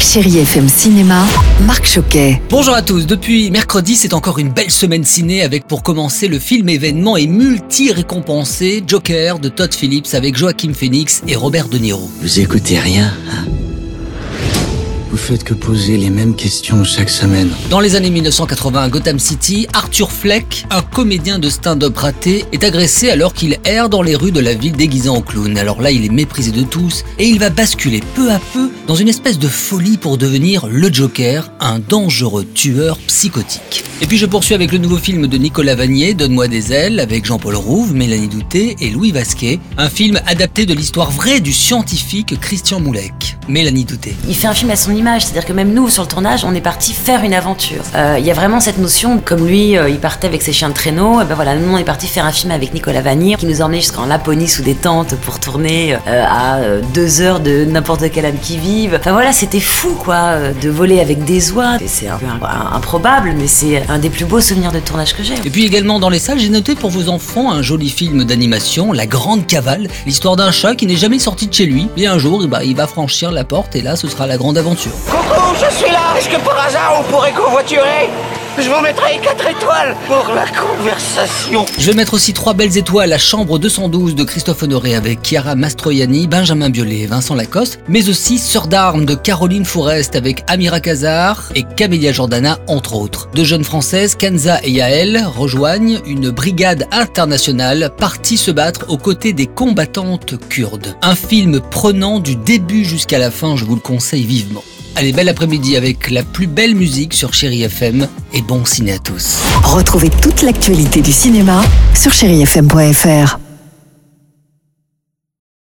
Chérie FM Cinéma, Marc Choquet. Bonjour à tous, depuis mercredi c'est encore une belle semaine ciné avec pour commencer le film événement et multi-récompensé Joker de Todd Phillips avec Joaquin Phoenix et Robert De Niro. Vous écoutez rien, hein? Vous faites que poser les mêmes questions chaque semaine. Dans les années 1980 à Gotham City, Arthur Fleck, un comédien de stand-up raté, est agressé alors qu'il erre dans les rues de la ville déguisé en clown. Alors là il est méprisé de tous et il va basculer peu à peu dans une espèce de folie pour devenir le Joker, un dangereux tueur psychotique. Et puis je poursuis avec le nouveau film de Nicolas Vanier, Donne-moi des ailes, avec Jean-Paul Rouve, Mélanie Douté et Louis Vasquet, un film adapté de l'histoire vraie du scientifique Christian Moulec. Mélanie Douté. Il fait un film à son c'est-à-dire que même nous, sur le tournage, on est parti faire une aventure. Euh, Il y a vraiment cette notion, comme lui, euh, il partait avec ses chiens de traîneau, et ben voilà, nous, on est parti faire un film avec Nicolas Vanier, qui nous a emmenés jusqu'en Laponie sous des tentes pour tourner euh, à deux heures de n'importe quel âme qui vive. Enfin voilà, c'était fou, quoi, de voler avec des oies. C'est un peu improbable, mais c'est un des plus beaux souvenirs de tournage que j'ai. Et puis également dans les salles, j'ai noté pour vos enfants un joli film d'animation, La Grande Cavale, l'histoire d'un chat qui n'est jamais sorti de chez lui. Et un jour, eh ben, il va franchir la porte et là, ce sera la grande aventure. Coucou, je suis là. Est-ce que par hasard on pourrait covoiturer? Je vous mettrai 4 étoiles pour la conversation. Je vais mettre aussi trois belles étoiles à Chambre 212 de Christophe Honoré avec Chiara Mastroianni, Benjamin Biolay et Vincent Lacoste, mais aussi Sœur d'armes de Caroline Forest avec Amira Kazar et Camélia Jordana entre autres. Deux jeunes françaises, Kenza et Yael, rejoignent une brigade internationale partie se battre aux côtés des combattantes kurdes. Un film prenant du début jusqu'à la fin, je vous le conseille vivement. Allez, bel après-midi avec la plus belle musique sur Chéri FM et bon ciné à tous. Retrouvez toute l'actualité du cinéma sur chérifm.fr.